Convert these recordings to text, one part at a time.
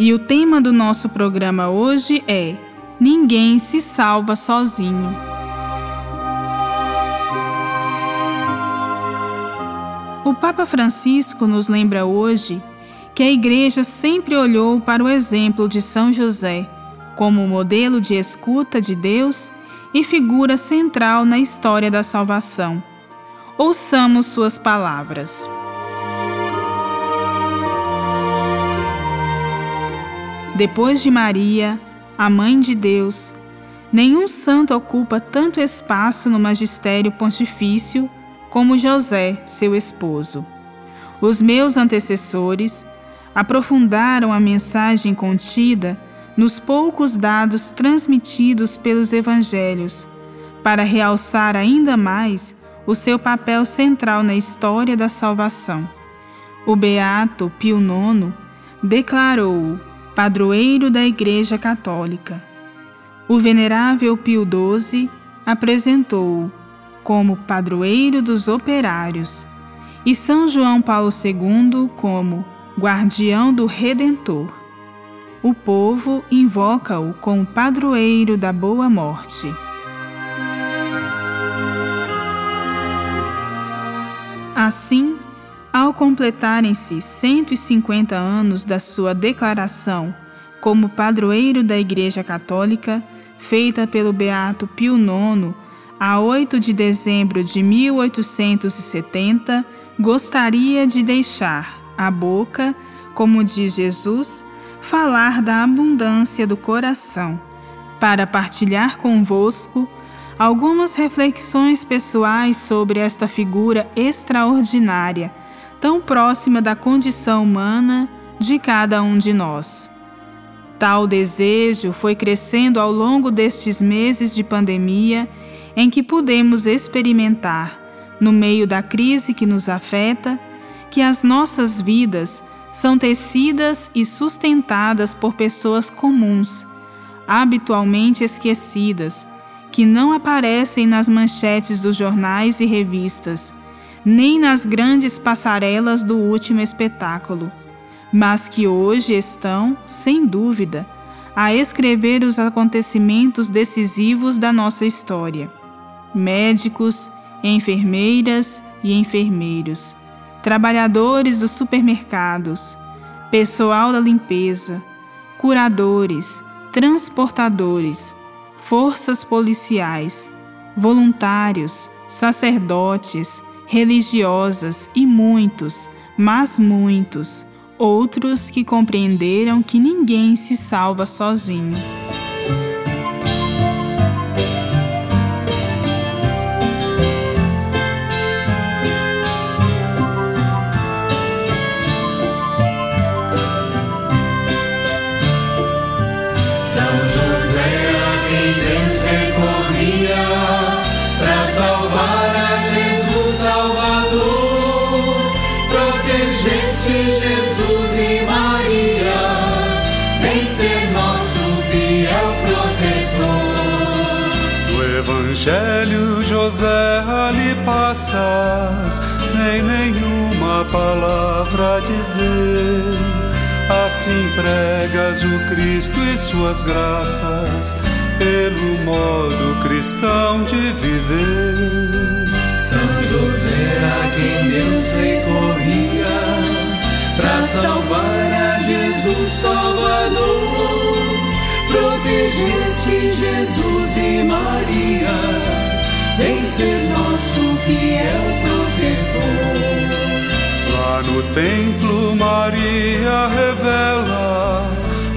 E o tema do nosso programa hoje é Ninguém se salva sozinho. O Papa Francisco nos lembra hoje que a Igreja sempre olhou para o exemplo de São José como modelo de escuta de Deus e figura central na história da salvação. Ouçamos suas palavras. Depois de Maria, a Mãe de Deus, nenhum santo ocupa tanto espaço no magistério pontifício como José, seu esposo. Os meus antecessores aprofundaram a mensagem contida nos poucos dados transmitidos pelos evangelhos, para realçar ainda mais o seu papel central na história da salvação. O beato Pio IX declarou-o padroeiro da Igreja Católica. O venerável Pio XII apresentou-o como padroeiro dos operários e São João Paulo II como guardião do Redentor. O povo invoca-o como padroeiro da boa morte. Assim, ao completarem-se 150 anos da sua declaração como padroeiro da Igreja Católica, feita pelo Beato Pio IX a 8 de dezembro de 1870, gostaria de deixar a boca, como diz Jesus, falar da abundância do coração, para partilhar convosco algumas reflexões pessoais sobre esta figura extraordinária tão próxima da condição humana de cada um de nós. Tal desejo foi crescendo ao longo destes meses de pandemia em que pudemos experimentar, no meio da crise que nos afeta, que as nossas vidas são tecidas e sustentadas por pessoas comuns, habitualmente esquecidas, que não aparecem nas manchetes dos jornais e revistas nem nas grandes passarelas do último espetáculo, mas que hoje estão, sem dúvida, a escrever os acontecimentos decisivos da nossa história. Médicos, enfermeiras e enfermeiros, trabalhadores dos supermercados, pessoal da limpeza, curadores, transportadores, forças policiais, voluntários, sacerdotes, religiosas e muitos, mas muitos, outros que compreenderam que ninguém se salva sozinho. Evangelho, José, ali passas, sem nenhuma palavra dizer. Assim pregas o Cristo e suas graças, pelo modo cristão de viver. São José, a quem Deus recorria, para salvar a Jesus Salvador protegeste Jesus e Maria, vem ser nosso fiel protetor. Lá no templo, Maria revela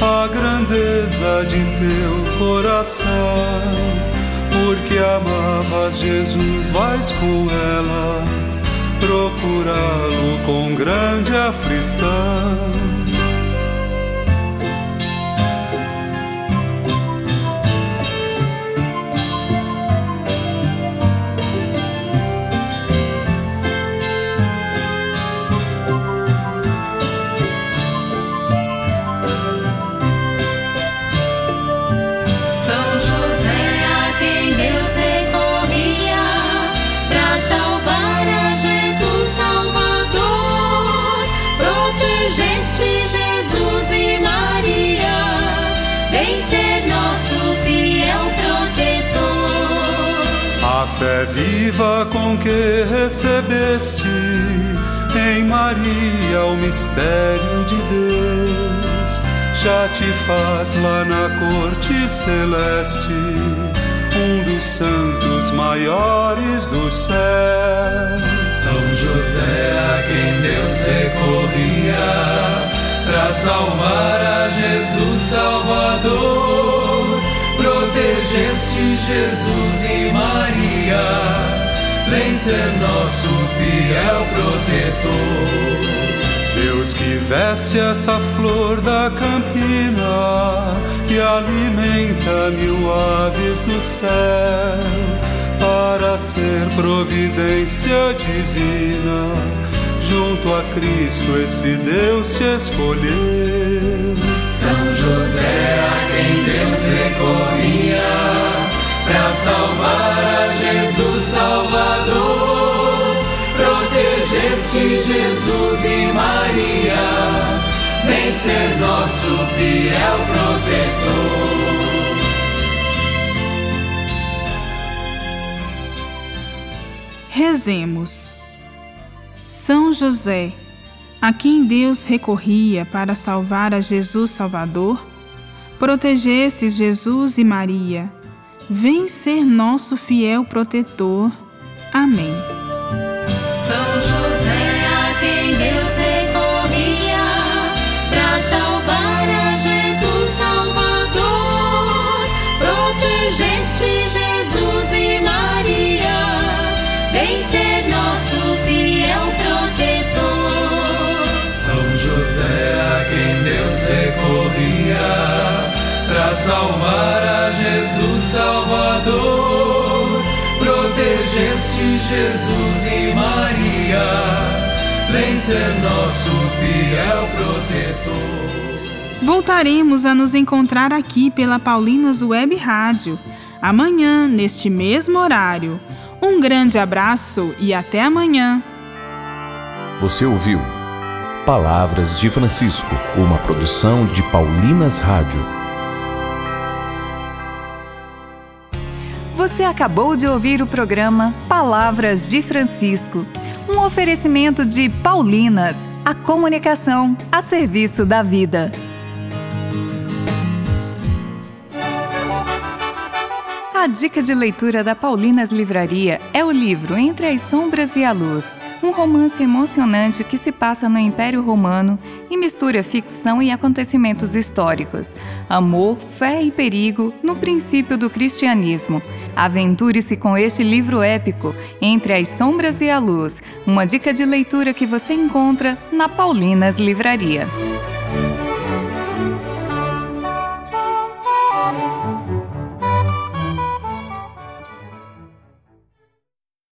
a grandeza de teu coração, porque amavas Jesus, vais com ela procurá-lo com grande aflição fé viva com que recebeste em Maria o mistério de Deus já te faz lá na corte celeste um dos santos maiores do céu. São José a quem Deus recorria para salvar a Jesus Salvador. Protegeste Jesus e Maria, vem ser nosso fiel protetor. Deus que veste essa flor da campina e alimenta mil aves do céu para ser providência divina. Junto a Cristo esse Deus te escolheu. São José a quem Deus recorria para salvar a Jesus Salvador. Protegeste Jesus e Maria, vem ser nosso fiel protetor. Rezemos. São José, a quem Deus recorria para salvar a Jesus Salvador, protegesses Jesus e Maria, vem ser nosso fiel protetor. Amém. Deus recorria para salvar a Jesus Salvador. Protegeste Jesus e Maria, vem ser nosso fiel protetor. Voltaremos a nos encontrar aqui pela Paulinas Web Rádio, amanhã, neste mesmo horário. Um grande abraço e até amanhã! Você ouviu Palavras de Francisco, uma produção de Paulinas Rádio. Você acabou de ouvir o programa Palavras de Francisco, um oferecimento de Paulinas, a comunicação a serviço da vida. A dica de leitura da Paulinas Livraria é o livro Entre as Sombras e a Luz, um romance emocionante que se passa no Império Romano e mistura ficção e acontecimentos históricos, amor, fé e perigo no princípio do cristianismo. Aventure-se com este livro épico, Entre as Sombras e a Luz, uma dica de leitura que você encontra na Paulinas Livraria.